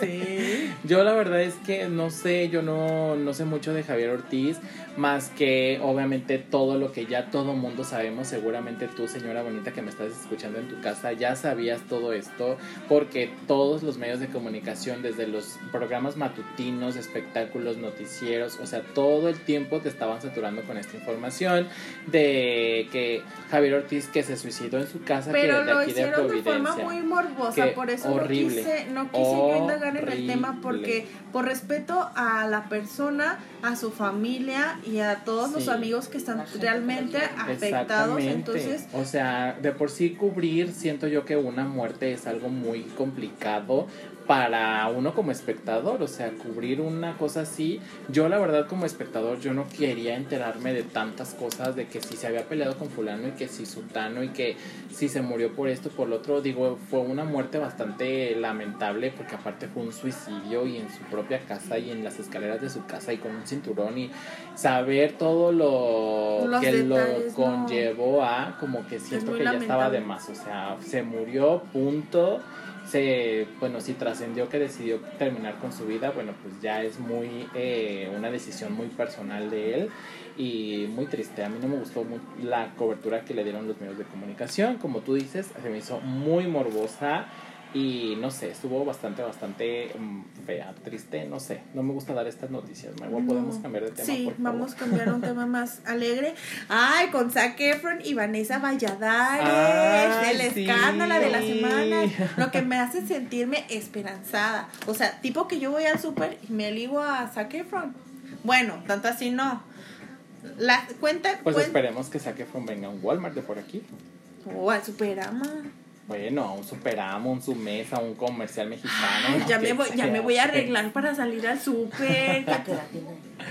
Sí. Yo la verdad es que no sé, yo no, no sé mucho de Javier Ortiz, más que obviamente todo lo que ya todo mundo sabemos, seguramente tú señora bonita que me estás escuchando en tu casa, ya sabías todo esto, porque todos los medios de comunicación, desde los programas matutinos, espectáculos, noticieros, o sea, todo el tiempo te estaban saturando con esta información de que Javier Ortiz que se suicidó en su casa, Pero que de lo aquí de hicieron de, Providencia. forma muy morbosa, por eso horrible, no quise, no quise yo indagar en el tema, horrible. porque por respeto a la persona, a su familia y a todos los Sí. amigos que están realmente afectados, entonces o sea, de por sí cubrir, siento yo que una muerte es algo muy complicado para uno como espectador, o sea, cubrir una cosa así, yo la verdad como espectador yo no quería enterarme de tantas cosas, de que si se había peleado con fulano y que si sutano y que si se murió por esto, por lo otro, digo, fue una muerte bastante lamentable porque aparte fue un suicidio y en su propia casa y en las escaleras de su casa y con un cinturón y saber todo lo Los que detalles, lo no. conllevó a como que siento que ya estaba de más, o sea, se murió, punto. Se, bueno, si trascendió que decidió terminar con su vida, bueno, pues ya es muy, eh, una decisión muy personal de él y muy triste. A mí no me gustó mu- la cobertura que le dieron los medios de comunicación, como tú dices, se me hizo muy morbosa y no sé, estuvo bastante, bastante mm, fea, triste, no sé, no me gusta dar estas noticias, podemos No. cambiar de tema, Sí, por vamos a cambiar a un tema más alegre. Ay, con Zac Efron y Vanessa Valladares, Ay, el sí. escándalo de la semana. Lo que me hace sentirme esperanzada. O sea, tipo que yo voy al súper y me ligo a Zac Efron. Bueno, tanto así no. La cuenta, Pues cuen- esperemos que saque from venga un Walmart de por aquí. Oh, al Superama. Bueno, a un Superamo, un Sumesa, un comercial mexicano. Ay, ¿no? ya me voy, ya me voy a arreglar para salir al súper. La queratina.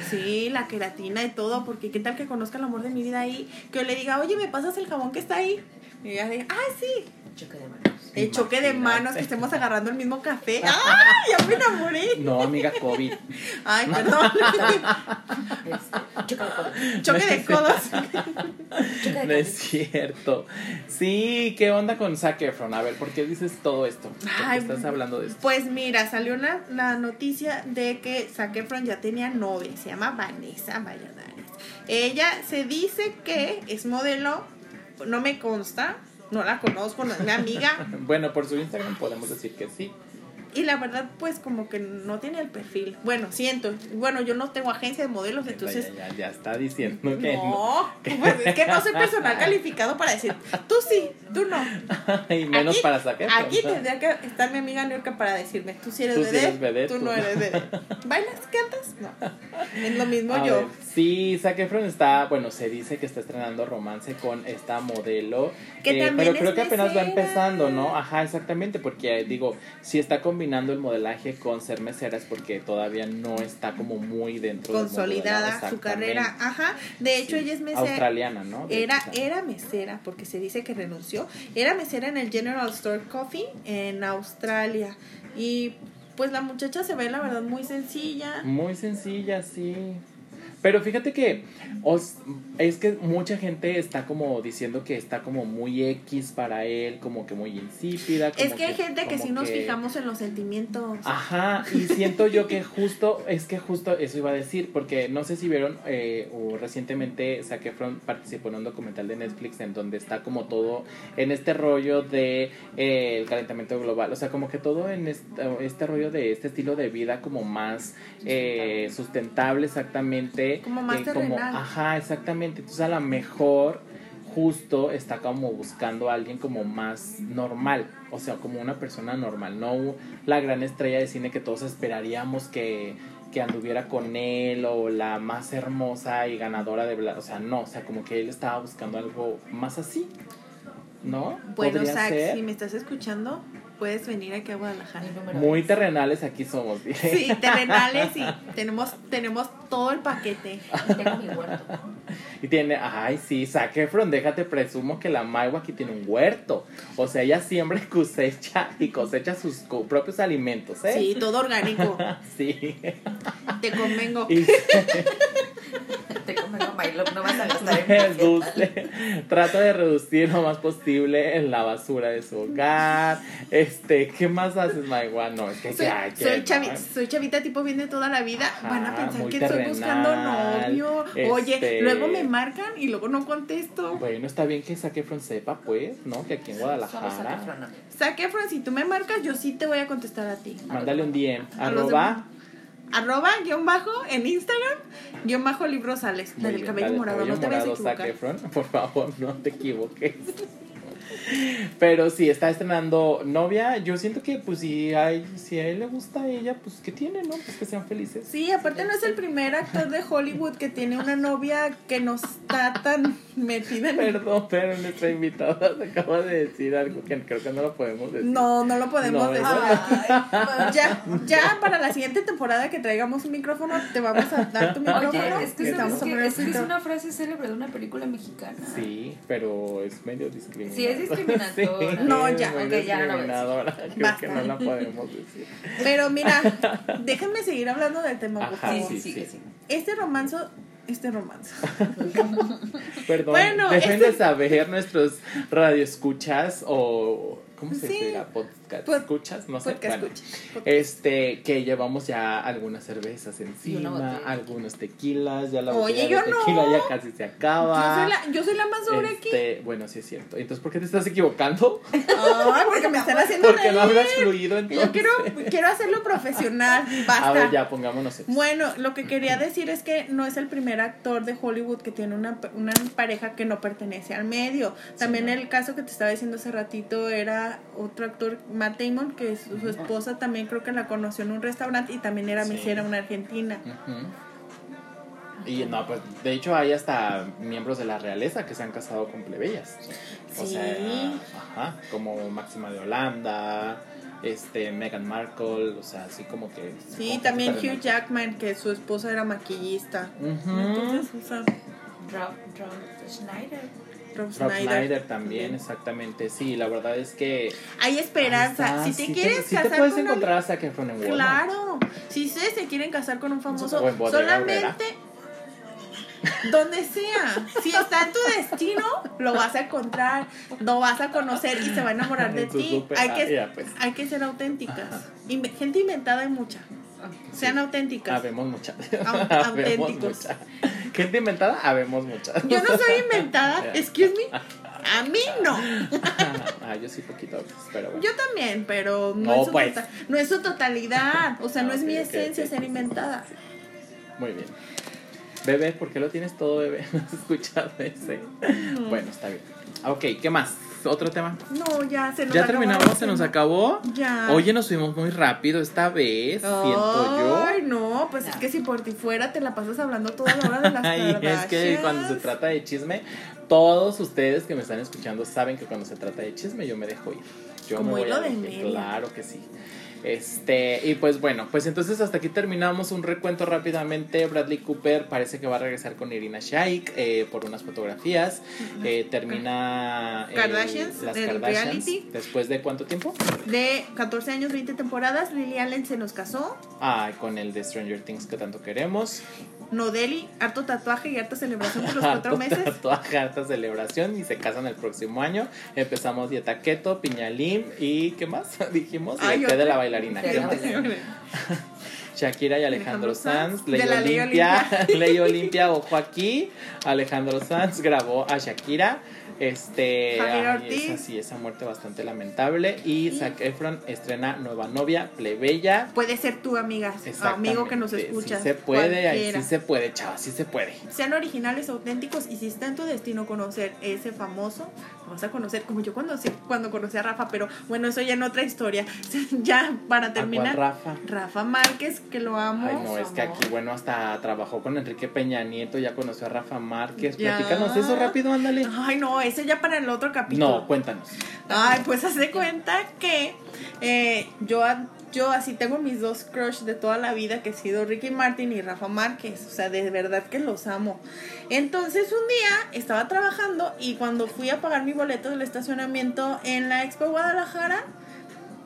Sí, la queratina y todo, porque qué tal que conozca el amor de mi vida ahí, que yo le diga, oye, ¿me pasas el jabón que está ahí? Y ella diga, ah, sí. Choque de manos. El choque de manos, que estemos agarrando el mismo café. ¡Ay, ya me enamoré! No, amiga, COVID. Ay, perdón. Este, choque de codos. choque de codos. Choque de No es cierto. Sí, ¿qué onda con Zac Efron? A ver, ¿por qué dices todo esto? ¿Por qué Ay, estás hablando de esto? Pues mira, salió la, la noticia de que Zac Efron ya tenía novia, se llama Vanessa Valladares. Ella se dice que es modelo, no me consta, no la conozco, no es mi amiga, Bueno, por su Instagram podemos decir que sí. Y la verdad, pues como que no tiene el perfil. Bueno, siento. Bueno, yo no tengo agencia de modelos, entonces... Ya, ya está diciendo que no. No, pues es que no soy personal calificado para decir, tú sí, tú no. Y menos Aquí- para Efron. Aquí tendría que estar mi amiga Niurka para decirme, tú sí eres Tú sí vedette, eres vedette, tú tú no eres vedette. ¿Bailas, cantas? No. Es lo mismo A yo. ver, sí, Zac Efron está, bueno, se dice que está estrenando romance con esta modelo. Que eh, también pero creo que apenas va empezando, ¿no? Ajá, exactamente, porque digo, si está combinando el modelaje con ser mesera es porque todavía no está como muy dentro Consolidada su carrera. Ajá. De hecho, Sí, ella es mesera. Australiana, ¿no? De Era, hecho. era mesera, porque se dice que renunció. Era mesera en el General Store Coffee en Australia. Y pues la muchacha se ve, la verdad, muy sencilla. Muy sencilla, sí. Pero fíjate que os- es que mucha gente está como diciendo que está como muy X para él, como que muy insípida. Es que hay gente que sí nos que- fijamos en los sentimientos. Ajá, y siento yo que justo, es que justo eso iba a decir, porque no sé si vieron, eh, o recientemente Zac Efron participó en un documental de Netflix en donde está como todo en este rollo de eh, el calentamiento global, o sea, como que todo en este, este rollo de este estilo de vida como más eh, sustentable exactamente. Como más terrenal. Ajá, exactamente, entonces a lo mejor justo está como buscando a alguien como más normal, o sea, como una persona normal, no la gran estrella de cine que todos esperaríamos que, que anduviera con él o la más hermosa y ganadora de, o sea, no, o sea, como que él estaba buscando algo más así, ¿no? Bueno, Zach, ser. si me estás escuchando, puedes venir aquí a Guadalajara. Muy es- terrenales aquí somos, dile. Sí, terrenales y tenemos, tenemos todo el paquete. Tengo mi huerto. Y tiene, ay, sí, Zac Efron, déjate presumo que la Maigua aquí tiene un huerto. O sea, ella siembra y cosecha y cosecha sus co- propios alimentos, ¿eh? Sí, todo orgánico. Sí. Te convengo. Y, Te convengo my love, no vas a gastar en Reduce, trata de reducir lo más posible en la basura de su hogar. Este, ¿qué más haces, Maigua? No, es que Soy, ya, que soy, no. chavi- soy chavita tipo bien de toda la vida. Ajá, Van a pensar que estoy buscando novio. este- Oye, luego me marcan y luego no contesto. Bueno, está bien que Zac Efron sepa, pues, ¿no? Que aquí en Guadalajara. Saque, Fran, si tú me marcas, yo sí te voy a contestar a ti. Mándale un DM. A Arroba. Arroba, guion bajo, en Instagram, guion bajo, libro sales. La del cabello morado, no te vayas a Zac equivocar. Efron. Por favor, no te equivoques. Pero sí, está estrenando novia. Yo siento que, pues, si, hay, si a él le gusta a ella, pues, ¿qué tiene, no? Pues que sean felices. Sí, aparte no es el primer actor de Hollywood que tiene una novia que no está tan metida en... Perdón, pero nuestra invitada se acaba de decir algo que creo que no lo podemos decir. No, no lo podemos No, decir. Ya, ya para la siguiente temporada que traigamos un micrófono, te vamos a dar tu micrófono. Oye, es que, y te ¿sabes vamos a Es que una frase célebre de una película mexicana. Sí, pero es medio discriminadora. Sí, es discriminatoria. Sí, No, ya. Ok, ya no lo discriminadora. Creo Basta. que no la podemos decir. Pero mira, déjenme seguir hablando del tema, por Ajá, favor. Sí, sí, sí. Este romanzo, este romanzo. Perdón, Bueno, dejen este- de saber nuestros radioescuchas o... ¿Cómo se Sí. dirá? Podcast Pod- escuchas, no sé. Bueno, escucha. Este, que llevamos ya algunas cervezas encima, algunos tequilas, ya la Oye, yo de no. tequila ya casi se acaba. Yo soy la, yo soy la más sobre aquí. Este, bueno, sí es cierto. Entonces, ¿por qué te estás equivocando? Ay, porque me están haciendo Porque no reír. hablas fluido entonces. Yo quiero, quiero hacerlo profesional. Basta. A ver, ya pongámonos serios. Bueno, lo que quería decir es que no es el primer actor de Hollywood que tiene una, una pareja que no pertenece al medio. También no. el caso que te estaba diciendo hace ratito era otro actor, Matt Damon, que su, su esposa también creo que la conoció en un restaurante y también era Sí. mesera, una argentina. Y no, pues de hecho hay hasta miembros de la realeza que se han casado con plebeyas. O Sí. sea, ajá, como Máxima de Holanda, este Meghan Markle, o sea, así como que Sí, como también que Hugh Jackman, que su esposa era maquillista. Ujú. Entonces, o sea, Rob, Rob Schneider. Rob Rob también, exactamente. Sí, la verdad es que Hay esperanza. Si te Sí quieres casar te puedes con encontrar a Zac Efron en Walmart. Claro, si ustedes se quieren casar con un famoso, Bodega solamente donde sea, si está en tu destino, lo vas a encontrar, lo vas a conocer y se va a enamorar de ti. Hay que, pues. hay que ser auténticas. Inve- gente inventada hay mucha. Sean auténticas. Habemos muchas. Auténticos. muchas. Gente inventada, habemos muchas. Yo no soy inventada, excuse me. A mí no. ah, yo sí poquito, pero bueno. Yo también, pero no, No, es, su pues. tota- no es su totalidad. O sea, no Ah, es mi esencia ser inventada. Muy bien. Bebé, ¿por qué lo tienes todo, bebé? ¿No has escuchado ese? Bueno, está bien. Ok, ¿qué más? ¿Otro tema? No, ya se nos ¿Ya acabó terminamos? ¿Se nos acabó? Ya. Oye, nos fuimos muy rápido esta vez, siento yo. Ay, no, pues es que si por ti fuera te la pasas hablando toda la hora de las Ay, es que cuando se trata de chisme, todos ustedes que me están escuchando saben que cuando se trata de chisme yo me dejo ir. Yo Como me voy hilo a de. Claro que sí. Este, y pues bueno, pues entonces hasta aquí terminamos un recuento rápidamente. Bradley Cooper parece que va a regresar con Irina Shayk eh, por unas fotografías. Eh, termina el- Kardashians, las Kardashians. reality. ¿Después de cuánto tiempo? De 14 años, 20 temporadas, Lily Allen se nos casó. Ah, con el de Stranger Things que tanto queremos. Nodeli, harto tatuaje y harta celebración por los cuatro Harto meses. tatuaje, harta celebración y se casan el próximo año. Empezamos dieta keto, piñalim y ¿qué más? Dijimos y Ay, el té de la bailarina. De ¿Qué la más? bailarina. Shakira y Alejandro Alejandro Sanz, Ley Olimpia, Ley Olimpia, ojo aquí. Alejandro Sanz grabó a Shakira. Este, Javier ay, esa sí, esa muerte bastante lamentable. Y Zac Efron estrena nueva novia, plebeya. Puede ser tú, amigas, amigo que nos escucha. Sí se puede, ahí sí se puede, chavos, sí se puede. Sean originales, auténticos y si está en tu destino conocer ese famoso, vas a conocer como yo cuando, cuando conocí a Rafa, pero bueno, eso ya en otra historia. ya para ¿A terminar, Rafa? Rafa Márquez, que lo amo. Ay, no, es que aquí, bueno, hasta trabajó con Enrique Peña Nieto, ya conoció a Rafa Márquez. Ya. Platícanos eso rápido, ándale. Ay, no, ese ya para el otro capítulo. No, cuéntanos. Ay, pues hace cuenta que eh, yo, yo así tengo mis dos crush de toda la vida, que ha sido Ricky Martin y Rafa Márquez. O sea, de verdad que los amo. Entonces un día estaba trabajando y cuando fui a pagar mi boleto del estacionamiento en la Expo Guadalajara,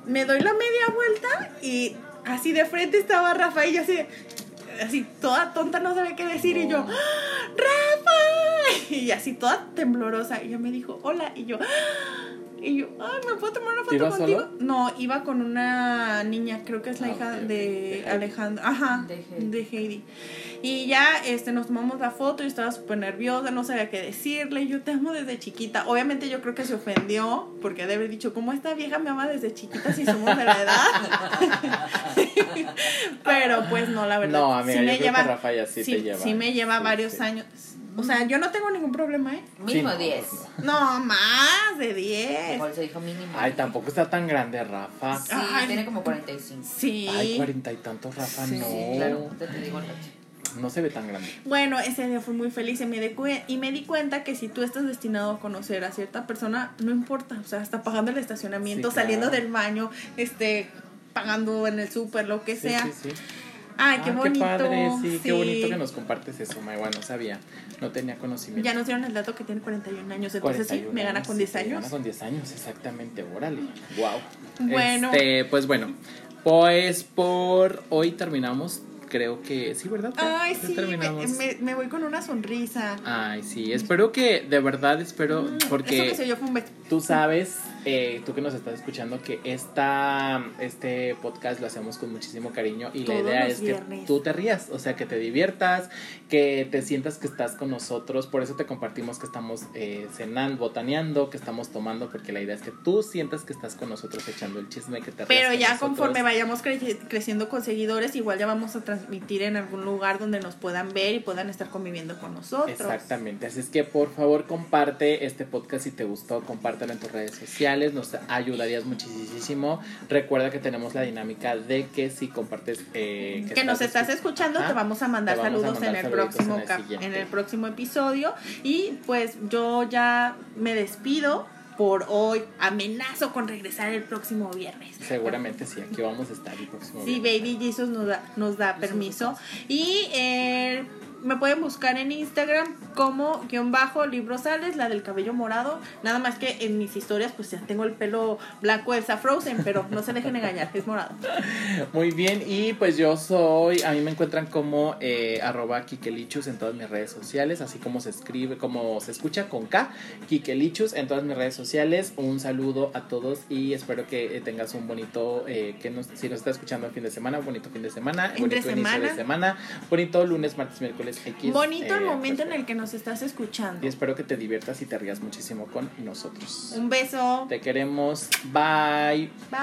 me doy la media vuelta y así de frente estaba Rafa y yo así, de- así toda tonta no sabía qué decir y yo, ¡Ah! Rafa, y así toda temblorosa. Y ella me dijo, hola. Y yo, y yo, ay, ¿me puedo tomar una foto ¿Iba contigo? solo? No, iba con una niña, creo que es la Ah, hija de De Alejandro. Ajá, De Heidi. de Heidi. Y ya este, nos tomamos la foto y estaba súper nerviosa, no sabía qué decirle. Yo te amo desde chiquita. Obviamente yo creo que se ofendió porque debe haber dicho, ¿cómo esta vieja me ama desde chiquita si somos de la edad? Pero pues no, la verdad. No, amiga, sí yo me creo lleva, que Rafa ya sí te lleva. sí me lleva Sí, varios sí. años. O sea, yo no tengo ningún problema, ¿eh? Mínimo Sí, no, 10. pues No, más de 10. Por eso dijo mínimo. Ay, tampoco está tan grande, Rafa. Sí, Ay. tiene como 45. Sí. Ay, cuarenta y tantos, Rafa, Sí, no. Claro, te, te digo. No se ve tan grande. Bueno, ese día fue muy feliz y me, di y me di cuenta que si tú estás destinado a conocer a cierta persona, no importa, o sea, hasta pagando el estacionamiento, Sí, claro. saliendo del baño, este, pagando en el súper, lo que Sí, sea. sí, sí. Ay, qué Ah, bonito. padre, sí, qué sí. bonito que nos compartes eso, May. Bueno, no sabía, no tenía conocimiento. Ya nos dieron el dato que tiene 41 años, entonces sí, 41 me gana años, con 10 sí, Me años. gana con 10 años, exactamente, órale. Wow. Bueno. Este, pues bueno, pues por hoy terminamos. Creo que sí, ¿verdad? Ay, sí, me, terminamos. me- me voy con una sonrisa. Ay, sí, espero que, de verdad, espero, Mm, Eso que porque se yo fue un beso. tú sabes, eh, tú que nos estás escuchando, que esta, este podcast lo hacemos con muchísimo cariño y la idea es que tú te rías, o sea, que te diviertas, que te sientas que estás con nosotros, por eso te compartimos que estamos eh, cenando, botaneando, que estamos tomando, porque la idea es que tú sientas que estás con nosotros echando el chisme, que te rías Pero con ya nosotros. conforme vayamos cre- creciendo con seguidores, igual ya vamos a transmitir en algún lugar donde nos puedan ver y puedan estar conviviendo con nosotros. Exactamente, así es que por favor comparte este podcast si te gustó, compártelo en tus redes sociales, nos ayudarías muchísimo. Recuerda que tenemos la dinámica de que si compartes... eh, que nos estás escuchando, te vamos a mandar a saludos mandar en el próximo en el en el próximo episodio y pues yo ya me despido por hoy. Amenazo con regresar el próximo viernes. Seguramente sí, aquí vamos a estar el próximo Sí, viernes. Baby Jesus nos da, nos da permiso. Y eh, me pueden buscar en Instagram como guion bajo librosales, la del cabello morado. Nada más que en mis historias, pues ya tengo el pelo blanco Elsa Frozen, pero no se dejen engañar, es morado. Muy bien, y pues yo soy, a mí me encuentran como eh, arroba Kikelichus en todas mis redes sociales, así como se escribe, como se escucha con K, Kikelichus en todas mis redes sociales. Un saludo a todos y espero que eh, tengas un bonito, eh, que nos, si nos está escuchando el fin de semana, un bonito fin de semana, bonito inicio de semana, bonito lunes, martes, miércoles, X. Bonito el momento pues, en el que nos estás escuchando. Y espero que te diviertas y te rías muchísimo con nosotros. Un beso. Te queremos. Bye. Bye.